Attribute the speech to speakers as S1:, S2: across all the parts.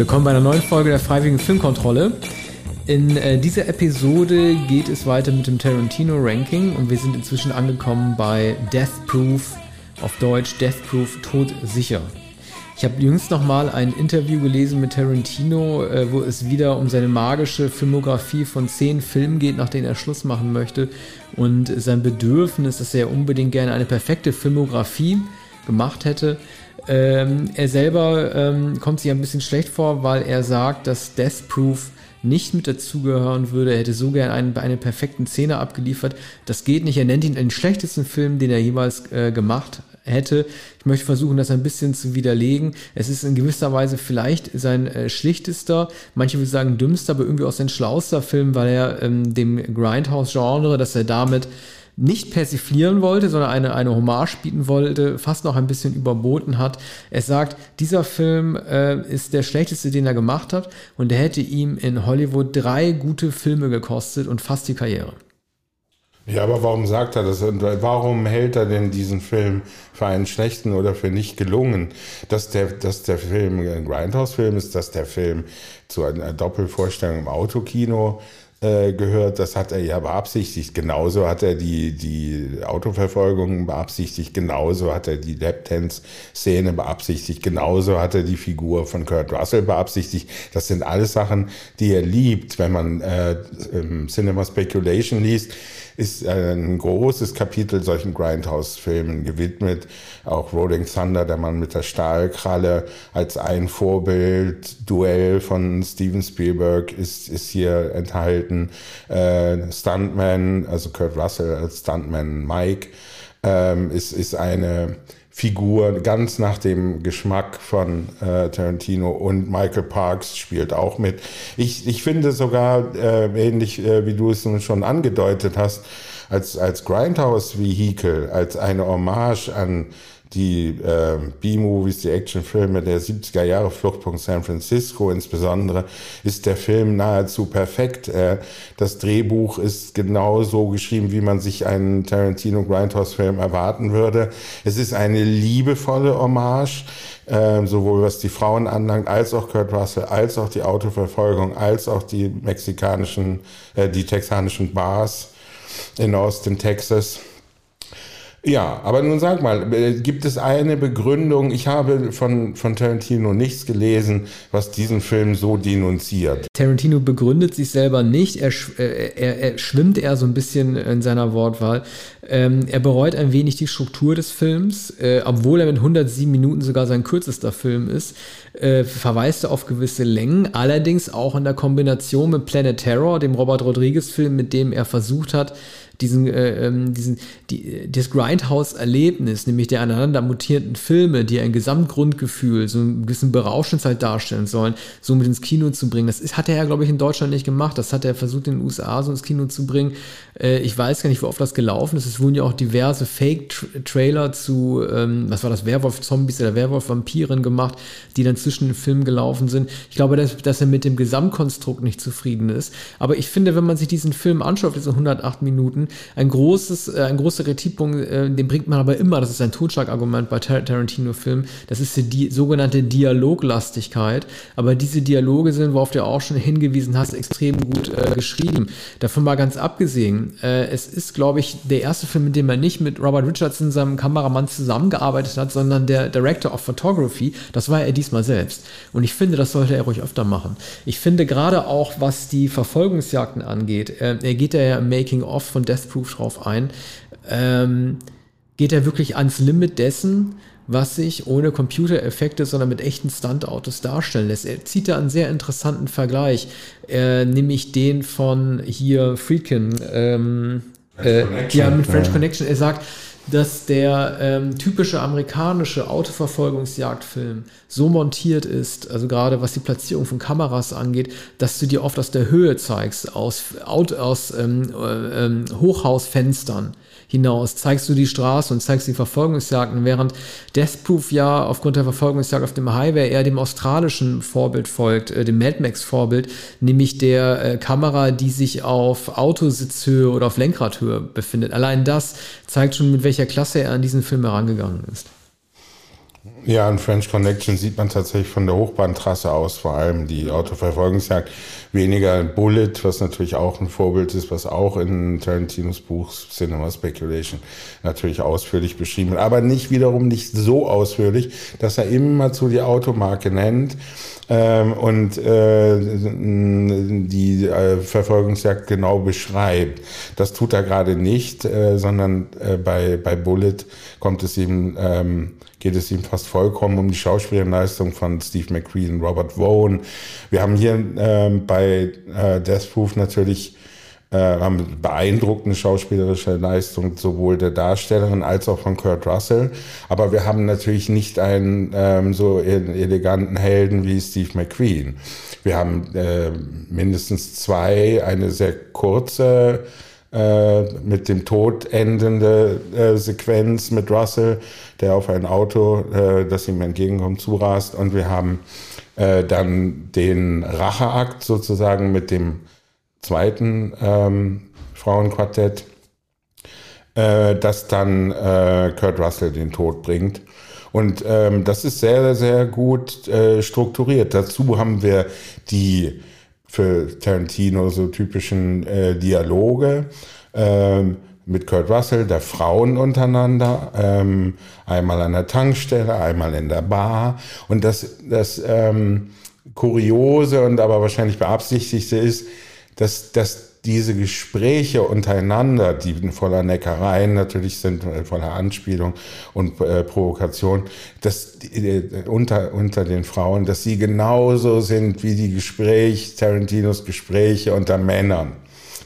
S1: Willkommen bei einer neuen Folge der Freiwilligen Filmkontrolle. In äh, dieser Episode geht es weiter mit dem Tarantino Ranking und wir sind inzwischen angekommen bei Death Proof, auf Deutsch Death Proof Todsicher. Ich habe jüngst nochmal ein Interview gelesen mit Tarantino, äh, wo es wieder um seine magische Filmografie von zehn Filmen geht, nach denen er Schluss machen möchte und sein Bedürfnis, dass er unbedingt gerne eine perfekte Filmografie gemacht hätte. Ähm, er selber ähm, kommt sich ein bisschen schlecht vor, weil er sagt, dass Death Proof nicht mit dazugehören würde. Er hätte so gern einen, eine perfekten Szene abgeliefert. Das geht nicht. Er nennt ihn den schlechtesten Film, den er jemals äh, gemacht hätte. Ich möchte versuchen, das ein bisschen zu widerlegen. Es ist in gewisser Weise vielleicht sein äh, schlichtester, manche würden sagen dümmster, aber irgendwie auch sein schlauster Film, weil er ähm, dem Grindhouse-Genre, dass er damit nicht persiflieren wollte, sondern eine, eine Hommage bieten wollte, fast noch ein bisschen überboten hat. Er sagt, dieser Film äh, ist der schlechteste, den er gemacht hat und er hätte ihm in Hollywood drei gute Filme gekostet und fast die Karriere.
S2: Ja, aber warum sagt er das? Und warum hält er denn diesen Film für einen schlechten oder für nicht gelungen? Dass der, dass der Film ein Grindhouse-Film ist, dass der Film zu einer Doppelvorstellung im Autokino äh, gehört, das hat er ja beabsichtigt. Genauso hat er die, die Autoverfolgung beabsichtigt, genauso hat er die Lapdance-Szene beabsichtigt, genauso hat er die Figur von Kurt Russell beabsichtigt. Das sind alles Sachen, die er liebt, wenn man äh, Cinema Speculation liest ist ein großes Kapitel solchen Grindhouse-Filmen gewidmet. Auch Rolling Thunder, der Mann mit der Stahlkralle, als ein Vorbild. Duell von Steven Spielberg ist, ist hier enthalten. Äh, Stuntman, also Kurt Russell als Stuntman Mike, ähm, ist, ist eine Figur ganz nach dem Geschmack von äh, Tarantino und Michael Parks spielt auch mit. Ich, ich finde sogar, äh, ähnlich äh, wie du es schon angedeutet hast, als, als Grindhouse-Vehikel, als eine Hommage an die äh, B-Movies, die Actionfilme der 70er Jahre, Fluchtpunkt San Francisco insbesondere, ist der Film nahezu perfekt. Äh, das Drehbuch ist genau so geschrieben, wie man sich einen Tarantino Grindhouse-Film erwarten würde. Es ist eine liebevolle Hommage, äh, sowohl was die Frauen anlangt, als auch Kurt Russell, als auch die Autoverfolgung, als auch die mexikanischen, äh, die texanischen Bars in Austin, Texas. Ja, aber nun sag mal, äh, gibt es eine Begründung? Ich habe von, von Tarantino nichts gelesen, was diesen Film so denunziert.
S1: Tarantino begründet sich selber nicht. Er, äh, er, er schwimmt eher so ein bisschen in seiner Wortwahl. Ähm, er bereut ein wenig die Struktur des Films, äh, obwohl er mit 107 Minuten sogar sein kürzester Film ist, äh, verweist er auf gewisse Längen, allerdings auch in der Kombination mit Planet Terror, dem Robert Rodriguez-Film, mit dem er versucht hat, diesen, äh, ähm, diesen, die, das Grindhouse-Erlebnis, nämlich der aneinander mutierten Filme, die ein Gesamtgrundgefühl, so ein bisschen Berauschenszeit darstellen sollen, so mit ins Kino zu bringen. Das ist, hat er ja, glaube ich, in Deutschland nicht gemacht. Das hat er versucht, in den USA so ins Kino zu bringen. Äh, ich weiß gar nicht, wie oft das gelaufen ist. Es wurden ja auch diverse Fake-Trailer zu, ähm, was war das, Werwolf-Zombies oder Werwolf-Vampiren gemacht, die dann zwischen den Filmen gelaufen sind. Ich glaube, dass, dass er mit dem Gesamtkonstrukt nicht zufrieden ist. Aber ich finde, wenn man sich diesen Film anschaut, diese 108 Minuten, ein großes, äh, ein großer Kritikpunkt, äh, den bringt man aber immer, das ist ein Totschlagargument bei Tar Tarantino-Filmen, das ist die, sogenannte Dialoglastigkeit. Aber diese Dialoge sind, worauf du auch schon hingewiesen hast, extrem gut äh, geschrieben. Davon mal ganz abgesehen, äh, es ist, glaube ich, der erste Film, in dem er nicht mit Robert Richardson, seinem Kameramann, zusammengearbeitet hat, sondern der Director of Photography, das war er diesmal selbst. Und ich finde, das sollte er ruhig öfter machen. Ich finde gerade auch, was die Verfolgungsjagden angeht, äh, er geht ja im Making-of von Death Proof drauf ein, ähm, geht er wirklich ans Limit dessen, was sich ohne Computereffekte, sondern mit echten Stuntautos darstellen lässt. Er zieht da einen sehr interessanten Vergleich, äh, nämlich den von hier Freakin, ähm, äh, ja, mit French. Connection. Er sagt, dass der ähm, typische amerikanische Autoverfolgungsjagdfilm so montiert ist, also gerade was die Platzierung von Kameras angeht, dass du dir oft aus der Höhe zeigst, aus, aus ähm, äh, ähm, Hochhausfenstern hinaus zeigst du die Straße und zeigst die Verfolgungsjagden, während Death Proof ja aufgrund der Verfolgungsjagd auf dem Highway eher dem australischen Vorbild folgt, äh, dem Mad Max Vorbild, nämlich der äh, Kamera, die sich auf Autositzhöhe oder auf Lenkradhöhe befindet. Allein das zeigt schon, mit welcher Klasse er an diesen Film herangegangen ist.
S2: Ja, in French Connection sieht man tatsächlich von der Hochbahntrasse aus vor allem die Autoverfolgungsjagd. Weniger Bullet, was natürlich auch ein Vorbild ist, was auch in Tarantinos Buch Cinema Speculation natürlich ausführlich beschrieben wird. Aber nicht wiederum nicht so ausführlich, dass er immer zu die Automarke nennt ähm, und äh, die äh, Verfolgungsjagd genau beschreibt. Das tut er gerade nicht, äh, sondern äh, bei, bei Bullet kommt es ihm ähm, geht es ihm fast vollkommen um die Schauspielleistung von Steve McQueen und Robert Vaughn. Wir haben hier ähm, bei äh, Death Proof natürlich äh, haben beeindruckende schauspielerische Leistung sowohl der Darstellerin als auch von Kurt Russell. Aber wir haben natürlich nicht einen ähm, so eleganten Helden wie Steve McQueen. Wir haben äh, mindestens zwei, eine sehr kurze äh, mit dem Tod endende äh, Sequenz mit Russell, der auf ein Auto, äh, das ihm entgegenkommt, zurast. Und wir haben äh, dann den Racheakt sozusagen mit dem zweiten ähm, Frauenquartett, äh, das dann äh, Kurt Russell den Tod bringt. Und ähm, das ist sehr, sehr gut äh, strukturiert. Dazu haben wir die für Tarantino so typischen äh, Dialoge ähm, mit Kurt Russell, der Frauen untereinander, ähm, einmal an der Tankstelle, einmal in der Bar. Und das, das ähm, Kuriose und aber wahrscheinlich beabsichtigte ist, dass, dass diese Gespräche untereinander, die voller Neckereien natürlich sind, äh, voller Anspielung und äh, Provokation, dass äh, unter, unter den Frauen, dass sie genauso sind wie die Gespräche, Tarantinos Gespräche unter Männern.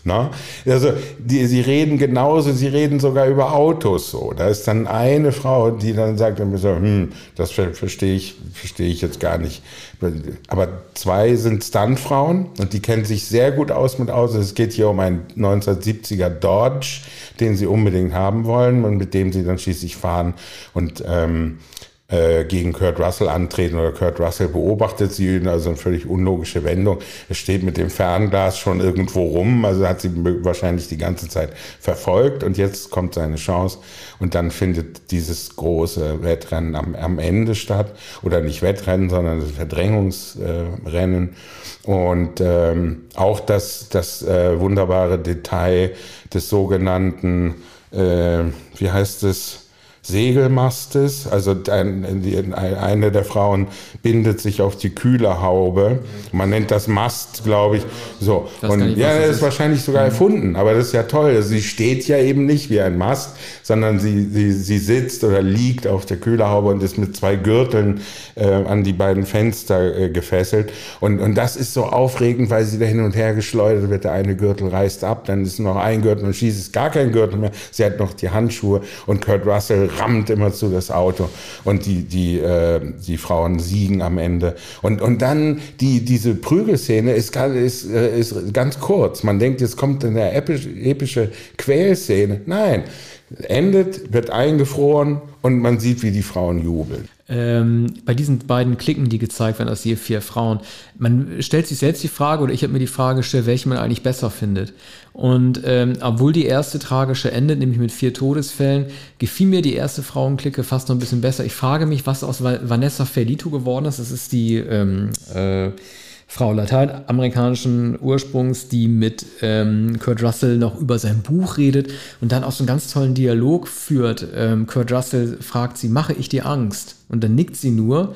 S2: Ne? Also die, sie reden genauso, sie reden sogar über Autos so. Da ist dann eine Frau, die dann sagt, so, hm, das verstehe ich, verstehe ich jetzt gar nicht. Aber zwei sind Stuntfrauen und die kennen sich sehr gut aus mit Autos. Es geht hier um einen 1970er Dodge, den sie unbedingt haben wollen und mit dem sie dann schließlich fahren und ähm, äh, gegen Kurt Russell antreten oder Kurt Russell beobachtet sie, also eine völlig unlogische Wendung. Er steht mit dem Fernglas schon irgendwo rum, also hat sie wahrscheinlich die ganze Zeit verfolgt und jetzt kommt seine Chance und dann findet dieses große Wettrennen am, am Ende statt. Oder nicht Wettrennen, sondern das Verdrängungsrennen. Und ähm, auch das, das äh, wunderbare Detail des sogenannten, äh, wie heißt es, Segelmastes. Also ein, eine der Frauen bindet sich auf die Kühlerhaube. Man nennt das Mast, glaube ich. So. Und nicht, ja, das ist, wahrscheinlich sogar mhm. erfunden, aber das ist ja toll. Also sie steht ja eben nicht wie ein Mast, sondern sie, sie, sie sitzt oder liegt auf der Kühlerhaube und ist mit zwei Gürteln äh, an die beiden Fenster äh, gefesselt. Und, und das ist so aufregend, weil sie da hin und her geschleudert wird. Der eine Gürtel reißt ab, dann ist noch ein Gürtel und schießt gar kein Gürtel mehr. Sie hat noch die Handschuhe und Kurt Russell rammt immer zu das Auto und die, die, äh, die Frauen siegen am Ende. Und, und dann die, diese Prügelszene ist, ist, äh, ist ganz kurz. Man denkt, jetzt kommt eine epische, epische Quälszene. Nein, endet, wird eingefroren und man sieht, wie die Frauen jubeln
S1: ähm, bei diesen beiden Klicken, die gezeigt werden, aus je vier Frauen, man stellt sich selbst die Frage, oder ich habe mir die Frage gestellt, welche man eigentlich besser findet. Und ähm, obwohl die erste tragische endet, nämlich mit vier Todesfällen, gefiel mir die erste Frauenklicke fast noch ein bisschen besser. Ich frage mich, was aus Vanessa Felito geworden ist. Das ist die ähm, äh, Frau lateinamerikanischen Ursprungs, die mit ähm, Kurt Russell noch über sein Buch redet und dann auch so einen ganz tollen Dialog führt. Ähm, Kurt Russell fragt sie, mache ich dir Angst? Und dann nickt sie nur.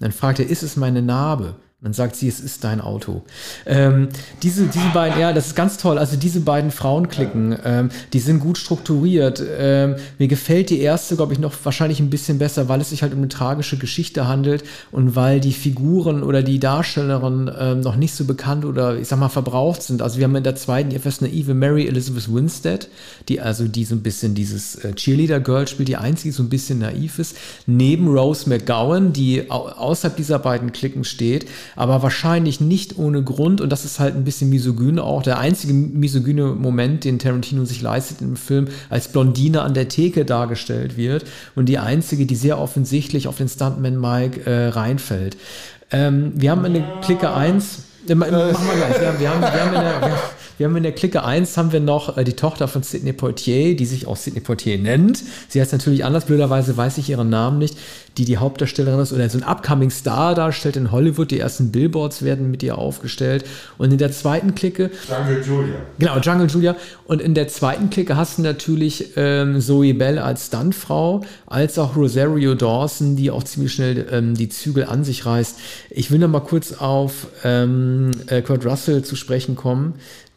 S1: Dann fragt er, ist es meine Narbe? Dann sagt sie, es ist dein Auto. Ähm, diese, diese beiden, ja, das ist ganz toll. Also diese beiden Frauenklicken, ähm, die sind gut strukturiert. Ähm, mir gefällt die erste, glaube ich, noch wahrscheinlich ein bisschen besser, weil es sich halt um eine tragische Geschichte handelt und weil die Figuren oder die Darstellerin ähm, noch nicht so bekannt oder ich sag mal verbraucht sind. Also wir haben in der zweiten etwas naive Mary Elizabeth Winstead, die also die so ein bisschen dieses äh, Cheerleader-Girl spielt, die einzige, die so ein bisschen naiv ist, neben Rose McGowan, die au außerhalb dieser beiden Klicken steht aber wahrscheinlich nicht ohne Grund, und das ist halt ein bisschen misogyn auch, der einzige misogyne Moment, den Tarantino sich leistet im Film, als Blondine an der Theke dargestellt wird und die einzige, die sehr offensichtlich auf den Stuntman Mike äh, reinfällt. Ähm, wir haben in der Clique 1 Ja, machen wir gleich. Wir, wir, haben, wir, haben in der, wir, haben in der Clique 1 haben wir noch äh, die Tochter von Sidney Poitier, die sich auch Sidney Poitier nennt. Sie heißt natürlich anders, blöderweise weiß ich ihren Namen nicht, die die Hauptdarstellerin ist oder so ein upcoming Star darstellt in Hollywood. Die ersten Billboards werden mit ihr aufgestellt. Und in der zweiten Clique.
S2: Jungle Julia.
S1: Genau, Jungle Julia. Und in der zweiten Clique hast du natürlich ähm, Zoe Bell als Stuntfrau, als auch Rosario Dawson, die auch ziemlich schnell ähm, die Zügel an sich reißt. Ich will noch mal kurz auf ähm, äh, Kurt Russell zu sprechen kommen,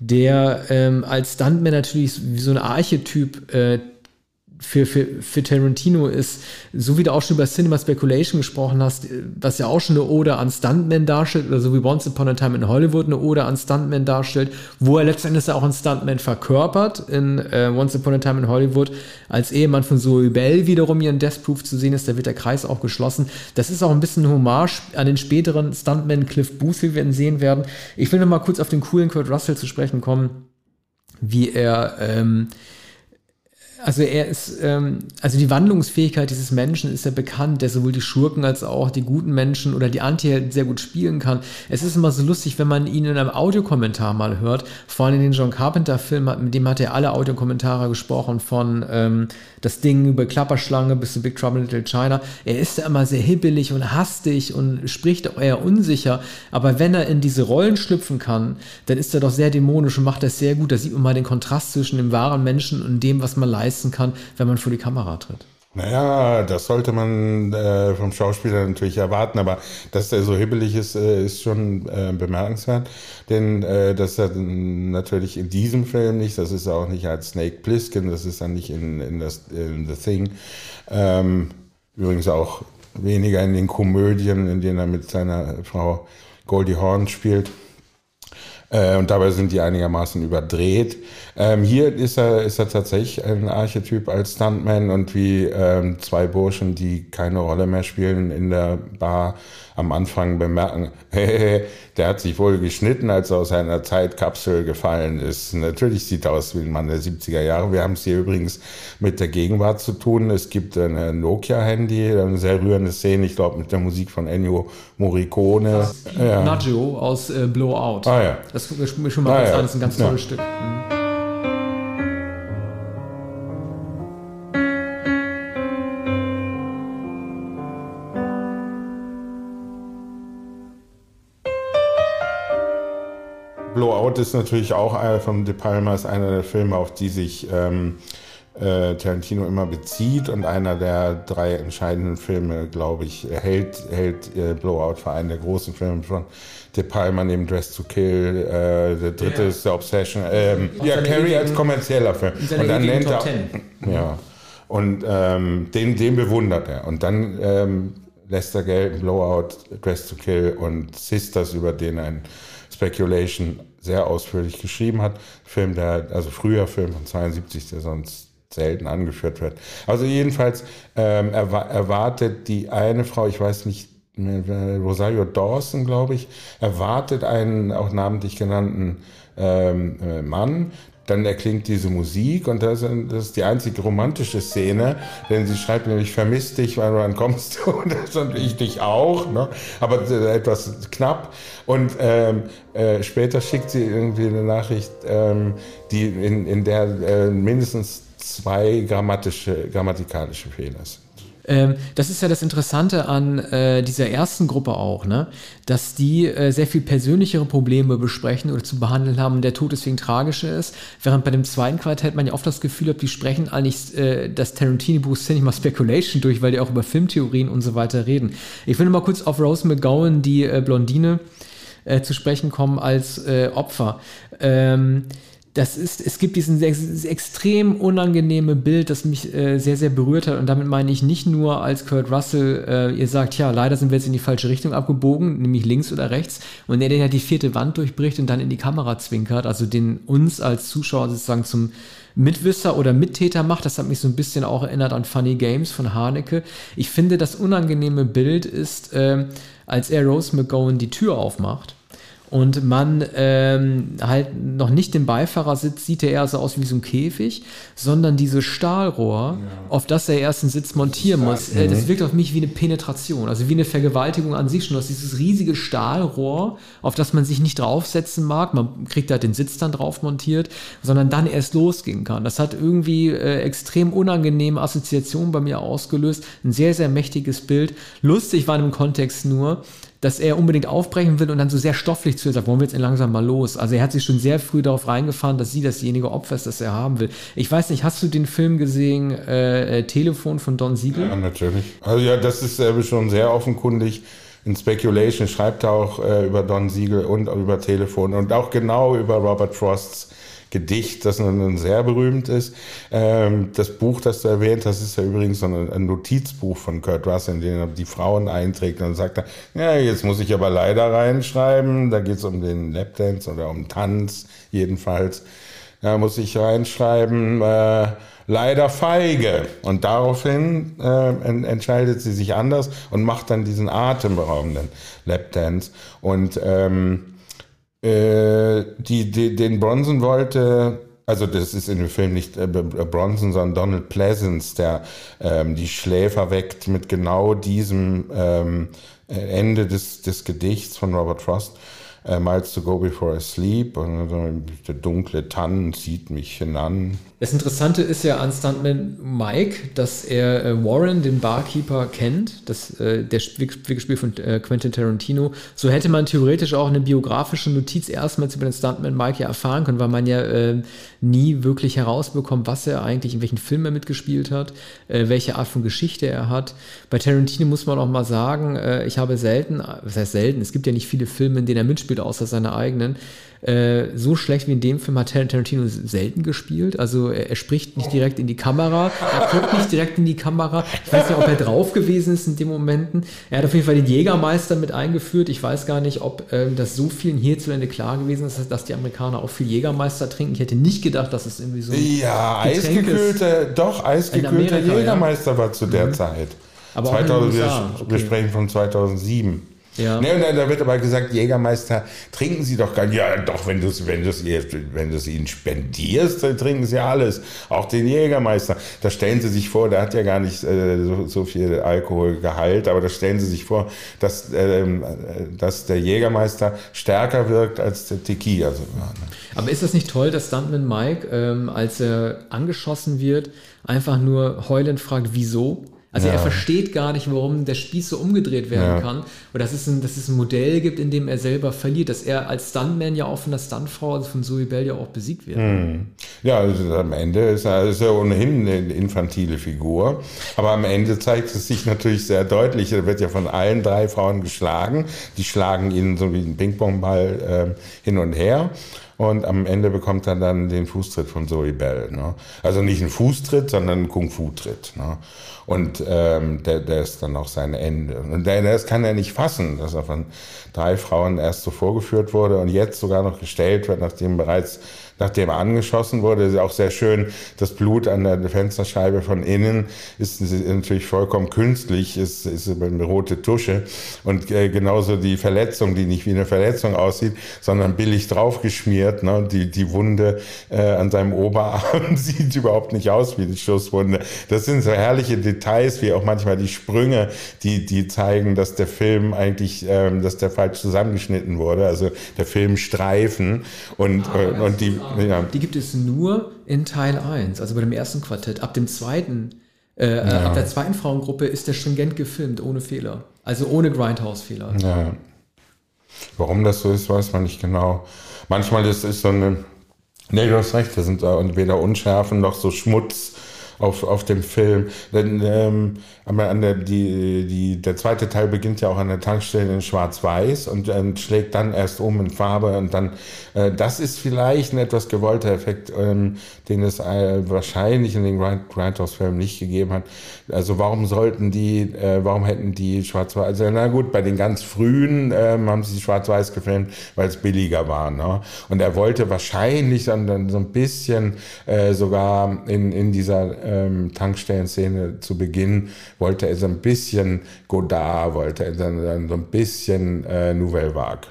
S1: der ähm, als Stuntman natürlich wie so ein Archetyp äh, für, für, für Tarantino ist, so wie du auch schon über Cinema Speculation gesprochen hast, was ja auch schon eine Ode an Stuntman darstellt, oder so wie Once Upon a Time in Hollywood eine Ode an Stuntman darstellt, wo er letztendlich auch einen Stuntman verkörpert in äh, Once Upon a Time in Hollywood, als Ehemann von Zoe Bell wiederum hier in Death Proof zu sehen ist, da wird der Kreis auch geschlossen. Das ist auch ein bisschen Hommage an den späteren Stuntman Cliff Booth, wie wir ihn sehen werden. Ich will noch mal kurz auf den coolen Kurt Russell zu sprechen kommen, wie er ähm, also er ist, ähm, also die Wandlungsfähigkeit dieses Menschen ist ja bekannt, der sowohl die Schurken als auch die guten Menschen oder die Anti sehr gut spielen kann. Es ist immer so lustig, wenn man ihn in einem Audiokommentar mal hört, vor allem in den John Carpenter-Film, mit dem hat er alle Audiokommentare gesprochen, von ähm, das Ding über Klapperschlange bis zu Big Trouble in Little China. Er ist ja immer sehr hibbelig und hastig und spricht auch eher unsicher, aber wenn er in diese Rollen schlüpfen kann, dann ist er doch sehr dämonisch und macht das sehr gut. Da sieht man mal den Kontrast zwischen dem wahren Menschen und dem, was man leistet leisten kann, wenn man vor die Kamera tritt.
S2: Naja, das sollte man äh, vom Schauspieler natürlich erwarten, aber dass er so hibbelig ist, äh, ist schon äh, bemerkenswert. Denn äh, das ist natürlich in diesem Film nicht, das ist auch nicht als Snake Plissken, das ist dann nicht in, in, das, in The Thing. Ähm, übrigens auch weniger in den Komödien, in denen er mit seiner Frau Goldie Horn spielt. Äh, und dabei sind die einigermaßen überdreht. Ähm, hier ist er, ist er tatsächlich ein Archetyp als Stuntman und wie ähm, zwei Burschen, die keine Rolle mehr spielen in der Bar, am Anfang bemerken, der hat sich wohl geschnitten, als er aus einer Zeitkapsel gefallen ist. Natürlich sieht er aus wie ein Mann der 70er Jahre. Wir haben es hier übrigens mit der Gegenwart zu tun. Es gibt ein Nokia-Handy, eine sehr rührende Szene, ich glaube mit der Musik von Ennio Morricone.
S1: Ja. Naggio aus äh, Blowout.
S2: Ah, ja.
S1: Das gucken wir schon mal ah, kurz ja. an, das ist ein ganz tolles ja. Stück. Mhm.
S2: Blowout ist natürlich auch einer von De Palma, ist einer der Filme, auf die sich ähm, äh, Tarantino immer bezieht und einer der drei entscheidenden Filme, glaube ich, hält, hält äh, Blowout für einen der großen Filme von De Palma neben Dress to Kill. Äh, der dritte ja. ist The Obsession. Ähm, ja, Carrie als kommerzieller Film.
S1: Und dann nennt
S2: er. Ja. Und ähm, den, den bewundert er. Und dann ähm, lässt er gelten Blowout, Dress to Kill und Sisters, über den ein Speculation sehr ausführlich geschrieben hat. Film, der, also früher Film von 72, der sonst selten angeführt wird. Also jedenfalls ähm, erwartet die eine Frau, ich weiß nicht, Rosario Dawson, glaube ich, erwartet einen auch namentlich genannten ähm, äh, Mann, dann erklingt diese Musik und das, ist die einzige romantische Szene, denn sie schreibt nämlich, vermisst dich, weil wann kommst du? Und das und ich dich auch, ne? aber etwas knapp. Und ähm, äh, später schickt sie irgendwie eine Nachricht, ähm, die in, in der äh, mindestens zwei grammatische, grammatikalische Fehler sind.
S1: Ähm, das ist ja das Interessante an äh, dieser ersten Gruppe auch, ne? dass die äh, sehr viel persönlichere Probleme besprechen oder zu behandeln haben und der Tod deswegen tragischer ist. Während bei dem zweiten Quartett man ja oft das Gefühl hat, die sprechen eigentlich äh, das Tarantino-Buch Cinema Speculation durch, weil die auch über Filmtheorien und so weiter reden. Ich will mal kurz auf Rose McGowan, die äh, Blondine, äh, zu sprechen kommen als äh, Opfer. Ähm, das ist, es gibt diesen ex extrem unangenehme Bild, das mich äh, sehr, sehr berührt hat. Und damit meine ich nicht nur als Kurt Russell, äh, ihr sagt, ja, leider sind wir jetzt in die falsche Richtung abgebogen, nämlich links oder rechts. Und er, der ja die vierte Wand durchbricht und dann in die Kamera zwinkert, also den uns als Zuschauer sozusagen zum Mitwisser oder Mittäter macht. Das hat mich so ein bisschen auch erinnert an Funny Games von Haneke. Ich finde, das unangenehme Bild ist, äh, als er Rose McGowan die Tür aufmacht und man ähm, halt noch nicht den Beifahrersitz sieht, der eher so aus wie so ein Käfig, sondern dieses Stahlrohr, ja. auf das er erst einen Sitz montieren muss. Äh, das wirkt auf mich wie eine Penetration, also wie eine Vergewaltigung an sich schon. Das ist dieses riesige Stahlrohr, auf das man sich nicht draufsetzen mag. Man kriegt halt den Sitz dann drauf montiert, sondern dann erst losgehen kann. Das hat irgendwie äh, extrem unangenehme Assoziationen bei mir ausgelöst. Ein sehr, sehr mächtiges Bild. Lustig war in dem Kontext nur, dass er unbedingt aufbrechen will und dann so sehr stofflich zu ihr sagt, wollen wir jetzt langsam mal los. Also er hat sich schon sehr früh darauf reingefahren, dass sie dasjenige Opfer ist, das er haben will. Ich weiß nicht, hast du den Film gesehen, äh, äh, Telefon von Don Siegel?
S2: Ja, natürlich. Also ja, das ist äh, schon sehr offenkundig. In Speculation schreibt er auch äh, über Don Siegel und über Telefon und auch genau über Robert Frosts Gedicht, das nun sehr berühmt ist. Ähm, das Buch, das du erwähnt hast, ist ja übrigens so ein, Notizbuch von Kurt Russell, in dem er die Frauen einträgt. Und dann sagt er, ja, jetzt muss ich aber leider reinschreiben. Da geht es um den Lapdance oder um Tanz jedenfalls. Da muss ich reinschreiben, äh, leider feige. Und daraufhin äh, entscheidet sie sich anders und macht dann diesen atemberaubenden Lapdance. Und ähm, äh, die, die, den Bronson wollte, also das ist in dem Film nicht äh, Bronson, sondern Donald Pleasance, der ähm, die Schläfer weckt mit genau diesem ähm, Ende des, des Gedichts von Robert Frost. Uh, Miles to go before I sleep und der dunkle Tannen zieht mich hinan.
S1: Das Interessante ist ja an Stuntman Mike, dass er äh, Warren, den Barkeeper, kennt. Das, äh, der gespielt von äh, Quentin Tarantino. So hätte man theoretisch auch eine biografische Notiz erstmals über den Stuntman Mike ja erfahren können, weil man ja äh, nie wirklich herausbekommt, was er eigentlich, in welchen Filmen er mitgespielt hat, äh, welche Art von Geschichte er hat. Bei Tarantino muss man auch mal sagen, äh, ich habe selten, was heißt selten, es gibt ja nicht viele Filme, in denen er mitspielt, außer seine eigenen. Äh, so schlecht wie in dem Film hat Tarantino selten gespielt. Also er, er, spricht nicht direkt in die Kamera, er guckt nicht direkt in die Kamera. Ich weiß nicht, ob er drauf gewesen ist in den Momenten. Er hat auf jeden Fall den Jägermeister mit eingeführt. Ich weiß gar nicht, ob äh, das so vielen hierzulande klar gewesen ist, dass die Amerikaner auch viel Jägermeister trinken. Ich hätte nicht gedacht, dass es irgendwie so
S2: Ja, eisgekühlte, doch, eisgekühlter Jägermeister ja. war zu der mhm. Zeit. Aber 2000, wir, okay. wir sprechen von 2007. Ja. Ne, und da wird aber gesagt, Jägermeister, trinken Sie doch gar nicht. Ja, doch, wenn du es wenn du's, wenn du's ihnen spendierst, dann trinken sie alles. Auch den Jägermeister. Da stellen Sie sich vor, der hat ja gar nicht äh, so, so, viel Alkoholgehalt, aber da stellen Sie sich vor, dass, äh, dass der Jägermeister stärker wirkt als der Tequila. Also,
S1: ne. Aber ist das nicht toll, dass Stuntman Mike, ähm, als er angeschossen wird, einfach nur heulend fragt, wieso? Also ja. er versteht gar nicht, warum der Spieß so umgedreht werden ja. kann. Und dass es, ein, dass es ein Modell gibt, in dem er selber verliert. Dass er als Stuntman ja auch von der Stuntfrau, also von Zoe Bell ja auch besiegt wird. Hm.
S2: Ja, also am Ende ist er, ist er ohnehin eine infantile Figur. Aber am Ende zeigt es sich natürlich sehr deutlich. Er wird ja von allen drei Frauen geschlagen. Die schlagen ihn so wie ein Ping-Pong-Ball äh, hin und her. Und am Ende bekommt er dann den Fußtritt von Zoe Bell. Ne? Also nicht ein Fußtritt, sondern ein Kung-Fu-Tritt. Ne? Und ähm, der, der ist dann auch sein Ende. Und der, das kann er nicht fassen, dass er von drei Frauen erst so vorgeführt wurde und jetzt sogar noch gestellt wird, nachdem bereits nachdem er angeschossen wurde. Ist auch sehr schön, das Blut an der Fensterscheibe von innen ist natürlich vollkommen künstlich, ist, ist eine rote Tusche. Und äh, genauso die Verletzung, die nicht wie eine Verletzung aussieht, sondern billig draufgeschmiert. Ne? Die, die Wunde äh, an seinem Oberarm sieht überhaupt nicht aus wie eine Schusswunde. Das sind so herrliche Details, wie auch manchmal die Sprünge, die, die zeigen, dass der Film eigentlich, ähm, dass der falsch zusammengeschnitten wurde. Also der Film Streifen und, ah, und die,
S1: ja. Die gibt es nur in Teil 1, also bei dem ersten Quartett. Ab dem zweiten, äh, äh, ja. ab der zweiten Frauengruppe ist der stringent gefilmt, ohne Fehler. Also ohne Grindhouse-Fehler.
S2: Ja. Warum das so ist, weiß man nicht genau. Manchmal ist es so eine. Nee, du hast recht, da sind weder Unschärfen noch so Schmutz auf, auf dem Film. Denn ähm, an der, die, die, der zweite Teil beginnt ja auch an der Tankstelle in Schwarz-Weiß und ähm, schlägt dann erst um in Farbe und dann, äh, das ist vielleicht ein etwas gewollter Effekt, ähm, den es äh, wahrscheinlich in den Grindhouse-Filmen nicht gegeben hat. Also warum sollten die, äh, warum hätten die Schwarz-Weiß, also na gut, bei den ganz frühen ähm, haben sie Schwarz-Weiß gefilmt, weil es billiger war. Ne? Und er wollte wahrscheinlich dann, dann so ein bisschen äh, sogar in, in dieser ähm, Tankstellenszene zu Beginn wollte er so ein bisschen Godard, wollte er dann, so ein bisschen äh, Nouvelle Vague.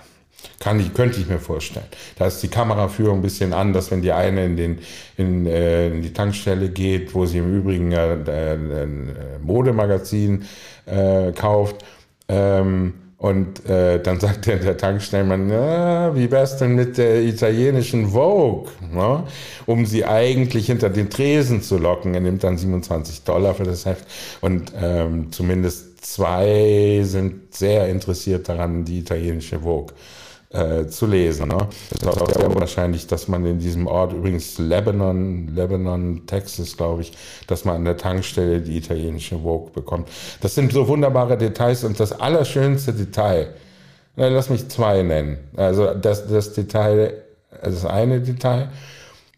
S2: Kann ich, könnte ich mir vorstellen. Da ist die Kameraführung ein bisschen anders, wenn die eine in, den, in, äh, in die Tankstelle geht, wo sie im Übrigen äh, ein Modemagazin äh, kauft. Ähm, und äh, dann sagt der, der Tankstellenmann, na, wie wär's denn mit der italienischen Vogue? Ne? Um sie eigentlich hinter den Tresen zu locken. Er nimmt dann 27 Dollar für das Heft. Und ähm, zumindest zwei sind sehr interessiert daran, die italienische Vogue äh, zu lesen. Ne? Ist auch sehr unwahrscheinlich, dass man in diesem Ort, übrigens Lebanon, Lebanon, Texas, glaube ich, dass man an der Tankstelle die italienische Vogue bekommt. Das sind so wunderbare Details und das allerschönste Detail, na, lass mich zwei nennen. Also das, das Detail, das eine Detail,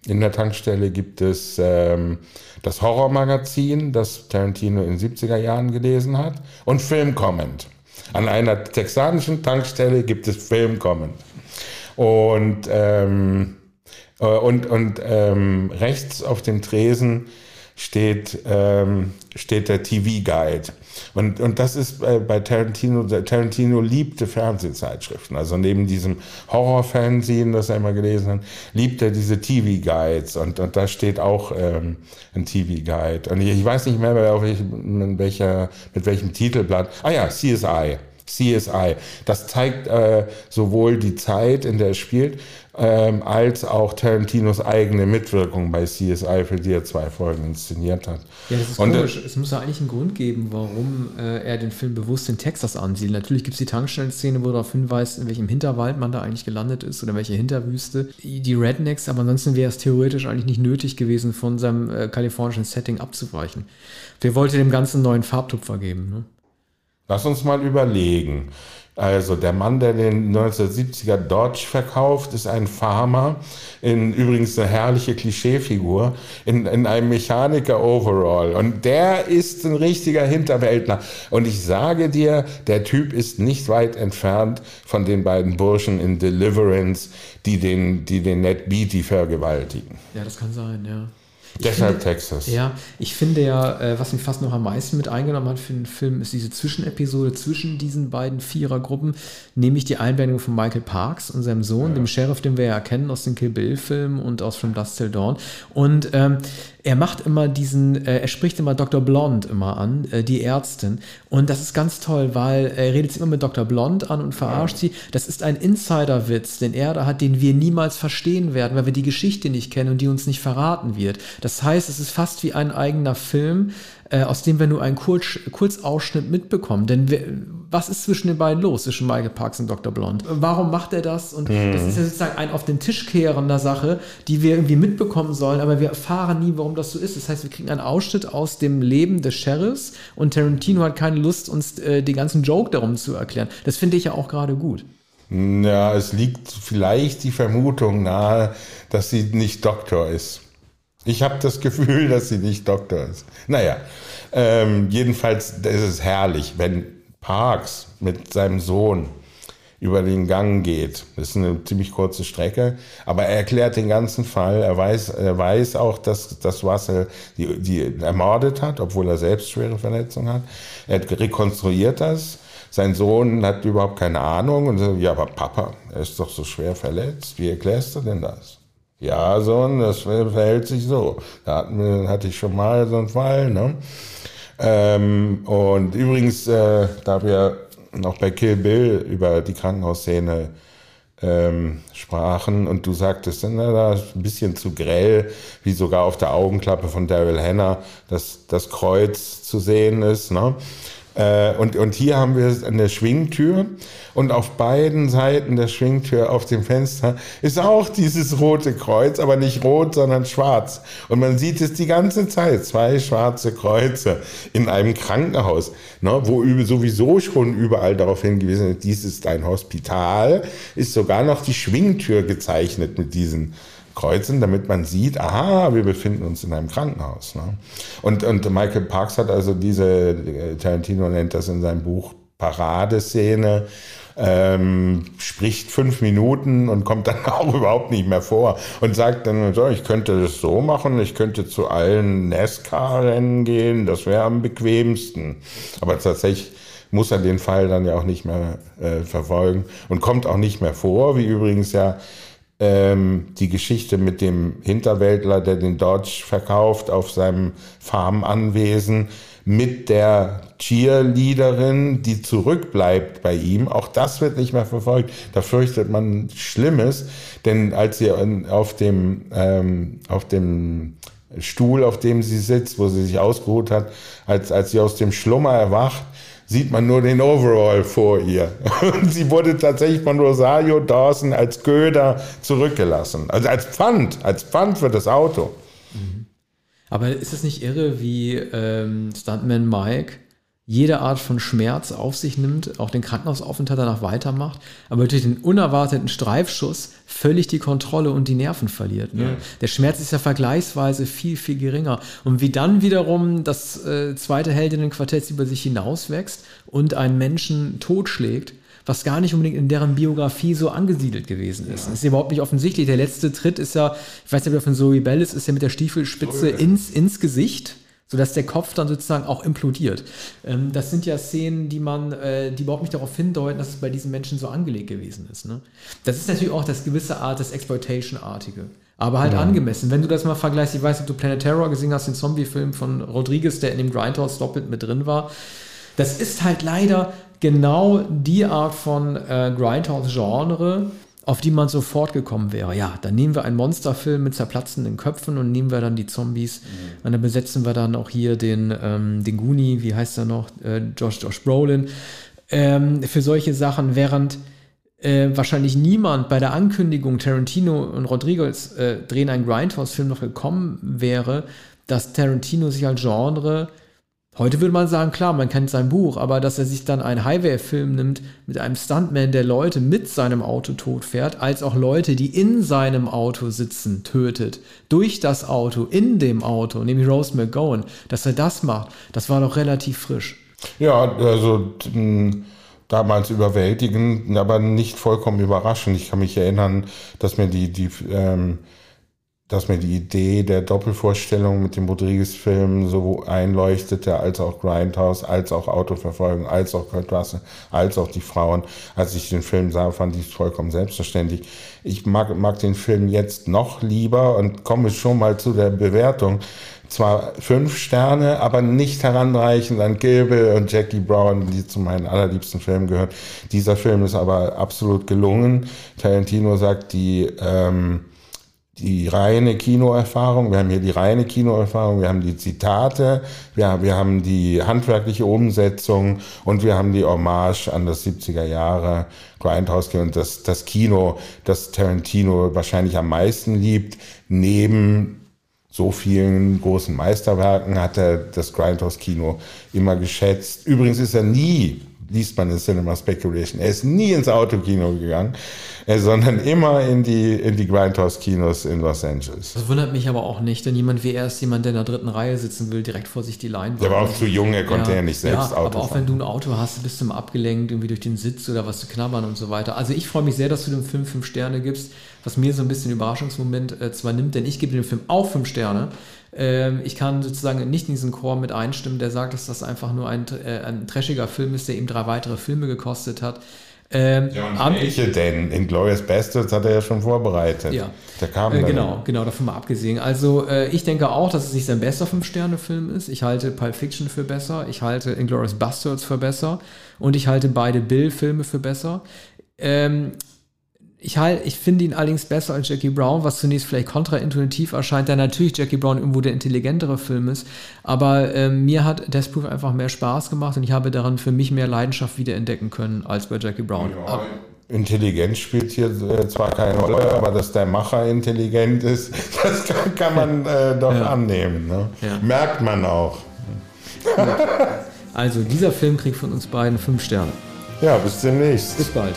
S2: in der Tankstelle gibt es ähm, das Horrormagazin, das Tarantino in den 70er Jahren gelesen hat, und Filmcomment. An einer texanischen Tankstelle gibt es Filmkommen. Und, ähm, äh, und, und ähm, rechts auf dem Tresen steht, ähm, steht der TV-Guide. Und, und das ist äh, bei Tarantino, Tarantino liebte Fernsehzeitschriften. Also neben diesem Horrorfernsehen, das er immer gelesen hat, liebt er diese TV-Guides. Und, und da steht auch ähm, ein TV-Guide. Und ich, ich, weiß nicht mehr, mit, welcher, mit welchem Titelblatt. Ah ja, CSI. CSI. Das zeigt äh, sowohl die Zeit, in der er spielt, ähm, als auch Tarantinos eigene Mitwirkung bei CSI, für die er zwei Folgen inszeniert hat.
S1: Ja, das ist Und, äh, komisch. Es muss ja eigentlich einen Grund geben, warum äh, er den Film bewusst in Texas ansiedelt. Natürlich gibt es die Tankstellenszene, wo er darauf hinweist, in welchem Hinterwald man da eigentlich gelandet ist oder welche Hinterwüste. Die Rednecks, aber ansonsten wäre es theoretisch eigentlich nicht nötig gewesen, von seinem äh, kalifornischen Setting abzuweichen. Der wollte dem Ganzen einen neuen Farbtupfer geben. Ne?
S2: Lass uns mal überlegen. Also der Mann, der den 1970er Dodge verkauft, ist ein Farmer, in, übrigens eine herrliche Klischeefigur, in, in einem Mechaniker-Overall. Und der ist ein richtiger Hinterwäldler. Und ich sage dir, der Typ ist nicht weit entfernt von den beiden Burschen in Deliverance, die den, die den Ned Beatty vergewaltigen.
S1: Ja, das kann sein, ja.
S2: Deshalb finde, Texas.
S1: Ja, ich finde ja, äh, was mich fast noch am meisten mit eingenommen hat für den Film, ist diese Zwischenepisode zwischen diesen beiden Vierergruppen, nämlich die Einblendung von Michael Parks und seinem Sohn, ja. dem Sheriff, den wir ja kennen aus den Kill Bill-Filmen und aus From Dust Till Dawn. Und ähm, er macht immer diesen, äh, er spricht immer Dr. Blond immer an, äh, die Ärztin. Und das ist ganz toll, weil er redet immer mit Dr. Blond an und verarscht ja. sie. Das ist ein Insiderwitz, den er da hat, den wir niemals verstehen werden, weil wir die Geschichte nicht kennen und die uns nicht verraten wird. Das heißt, es ist fast wie ein eigener Film, aus dem wir nur einen Kurz, Kurzausschnitt mitbekommen. Denn wir, was ist zwischen den beiden los, zwischen Michael Parks und Dr. Blond? Warum macht er das? Und mhm. das ist ja sozusagen ein auf den Tisch kehrender Sache, die wir irgendwie mitbekommen sollen, aber wir erfahren nie, warum das so ist. Das heißt, wir kriegen einen Ausschnitt aus dem Leben des Sheriffs und Tarantino hat keine Lust, uns äh, den ganzen Joke darum zu erklären. Das finde ich ja auch gerade gut.
S2: Ja, es liegt vielleicht die Vermutung nahe, dass sie nicht Doktor ist. Ich habe das Gefühl, dass sie nicht Doktor ist. Naja, ähm, jedenfalls ist es herrlich, wenn Parks mit seinem Sohn über den Gang geht. Das ist eine ziemlich kurze Strecke, aber er erklärt den ganzen Fall. Er weiß, er weiß auch, dass, dass Russell die, die ermordet hat, obwohl er selbst schwere Verletzungen hat. Er rekonstruiert das. Sein Sohn hat überhaupt keine Ahnung und sagt, ja, aber Papa, er ist doch so schwer verletzt. Wie erklärst du denn das? Ja, Sohn, das verhält sich so. Da hatte ich schon mal so einen Fall. Ne? Ähm, und übrigens, äh, da wir noch bei Kill Bill über die Krankenhausszene ähm, sprachen und du sagtest, na, da ist ein bisschen zu grell, wie sogar auf der Augenklappe von Daryl Hannah das, das Kreuz zu sehen ist. Ne? Äh, und, und hier haben wir eine Schwingtür und auf beiden Seiten der Schwingtür auf dem Fenster ist auch dieses rote Kreuz, aber nicht rot, sondern schwarz. Und man sieht es die ganze Zeit, zwei schwarze Kreuze in einem Krankenhaus, ne, wo sowieso schon überall darauf hingewiesen wird, dies ist ein Hospital, ist sogar noch die Schwingtür gezeichnet mit diesen kreuzen, damit man sieht, aha, wir befinden uns in einem Krankenhaus. Ne? Und, und Michael Parks hat also diese, äh, Tarantino nennt das in seinem Buch Paradeszene, ähm, spricht fünf Minuten und kommt dann auch überhaupt nicht mehr vor und sagt dann so, ich könnte das so machen, ich könnte zu allen NASCAR-Rennen gehen, das wäre am bequemsten. Aber tatsächlich muss er den Fall dann ja auch nicht mehr äh, verfolgen und kommt auch nicht mehr vor, wie übrigens ja ähm, die Geschichte mit dem Hinterwäldler, der den Dodge verkauft auf seinem Farmanwesen mit der Cheerleaderin, die zurückbleibt bei ihm. Auch das wird nicht mehr verfolgt. Da fürchtet man Schlimmes, denn als sie auf dem, ähm, auf dem Stuhl, auf dem sie sitzt, wo sie sich ausgeruht hat, als, als sie aus dem Schlummer erwacht, sieht man nur den Overall vor ihr. Und sie wurde tatsächlich von Rosario Dawson als Köder zurückgelassen. Also als Pfand, als Pfand für das Auto.
S1: Aber ist es nicht irre, wie ähm, Stuntman Mike jede Art von Schmerz auf sich nimmt, auch den Krankenhausaufenthalt danach weitermacht, aber durch den unerwarteten Streifschuss völlig die Kontrolle und die Nerven verliert. Ne? Ja. Der Schmerz ist ja vergleichsweise viel, viel geringer. Und wie dann wiederum das äh, zweite Heldinnenquartett über sich hinauswächst und einen Menschen totschlägt, was gar nicht unbedingt in deren Biografie so angesiedelt gewesen ist. Das ist überhaupt nicht offensichtlich. Der letzte Tritt ist ja, ich weiß nicht, ob von Zoe Bell ist, ist ja mit der Stiefelspitze ins, ins Gesicht sodass der Kopf dann sozusagen auch implodiert. Ähm, das sind ja Szenen, die man, äh, die überhaupt nicht darauf hindeuten, dass es bei diesen Menschen so angelegt gewesen ist. Ne? Das ist natürlich auch das gewisse Art des Exploitation-artige. Aber halt ja. angemessen. Wenn du das mal vergleichst, ich weiß nicht, ob du Planet Terror gesehen hast, den Zombie-Film von Rodriguez, der in dem Grindhouse doppelt mit drin war. Das ist halt leider genau die Art von äh, Grindhouse-Genre, auf die man sofort gekommen wäre. Ja, dann nehmen wir einen Monsterfilm mit zerplatzenden Köpfen und nehmen wir dann die Zombies. Mhm. Und dann besetzen wir dann auch hier den, ähm, den Goonie, wie heißt er noch, äh, Josh, Josh Brolin, ähm, für solche Sachen, während äh, wahrscheinlich niemand bei der Ankündigung Tarantino und Rodriguez äh, drehen einen Grindhouse-Film noch gekommen wäre, dass Tarantino sich als Genre Heute würde man sagen, klar, man kennt sein Buch, aber dass er sich dann einen Highway-Film nimmt mit einem Stuntman, der Leute mit seinem Auto totfährt, als auch Leute, die in seinem Auto sitzen, tötet, durch das Auto, in dem Auto, nämlich Rose McGowan, dass er das macht, das war doch relativ frisch.
S2: Ja, also damals überwältigend, aber nicht vollkommen überraschend. Ich kann mich erinnern, dass mir die, die ähm, dass mir die Idee der Doppelvorstellung mit dem Rodriguez-Film so einleuchtete, als auch Grindhouse, als auch Autoverfolgung, als auch Russell, als auch die Frauen. Als ich den Film sah, fand ich es vollkommen selbstverständlich. Ich mag, mag den Film jetzt noch lieber und komme schon mal zu der Bewertung. Zwar fünf Sterne, aber nicht heranreichend an Gilbert und Jackie Brown, die zu meinen allerliebsten Filmen gehören. Dieser Film ist aber absolut gelungen. Tarantino sagt, die... Ähm, die reine Kinoerfahrung, wir haben hier die reine Kinoerfahrung, wir haben die Zitate, wir, wir haben die handwerkliche Umsetzung und wir haben die Hommage an das 70er Jahre Grindhouse und das, das Kino, das Tarantino wahrscheinlich am meisten liebt, neben so vielen großen Meisterwerken hat er das Grindhouse-Kino immer geschätzt. Übrigens ist er nie liest man in Cinema Speculation. Er ist nie ins Autokino gegangen, äh, sondern immer in die, in die Grindhouse-Kinos in Los Angeles.
S1: Das wundert mich aber auch nicht, denn jemand wie er ist jemand, der in der dritten Reihe sitzen will, direkt vor sich die Leinwand.
S2: Der war auch zu jung, er konnte ja, ja nicht selbst ja, Auto
S1: aber auch fahren. wenn du ein Auto hast, bist du immer abgelenkt, irgendwie durch den Sitz oder was zu knabbern und so weiter. Also ich freue mich sehr, dass du dem Film fünf Sterne gibst, was mir so ein bisschen Überraschungsmoment äh, zwar nimmt, denn ich gebe dem Film auch fünf Sterne. Ähm, ich kann sozusagen nicht in diesen Chor mit einstimmen, der sagt, dass das einfach nur ein, äh, ein trashiger Film ist, der ihm drei weitere Filme gekostet hat.
S2: Ähm, ja, und welche denn? In Glorious Bastards hat er ja schon vorbereitet.
S1: Ja. Der kam äh, genau, genau, davon mal abgesehen. Also äh, ich denke auch, dass es nicht sein bester Fünf-Sterne-Film ist. Ich halte Pulp Fiction für besser, ich halte Inglourious Bastards für besser und ich halte beide Bill-Filme für besser. Ähm, ich, halt, ich finde ihn allerdings besser als Jackie Brown, was zunächst vielleicht kontraintuitiv erscheint, da natürlich Jackie Brown irgendwo der intelligentere Film ist. Aber äh, mir hat Death Proof einfach mehr Spaß gemacht und ich habe daran für mich mehr Leidenschaft wiederentdecken können als bei Jackie Brown. Ja,
S2: Intelligenz spielt hier äh, zwar keine Rolle, aber dass der Macher intelligent ist, das kann, kann man äh, doch ja. annehmen. Ne? Ja. Merkt man auch.
S1: Also dieser Film kriegt von uns beiden fünf Sterne.
S2: Ja, bis demnächst.
S1: Bis bald.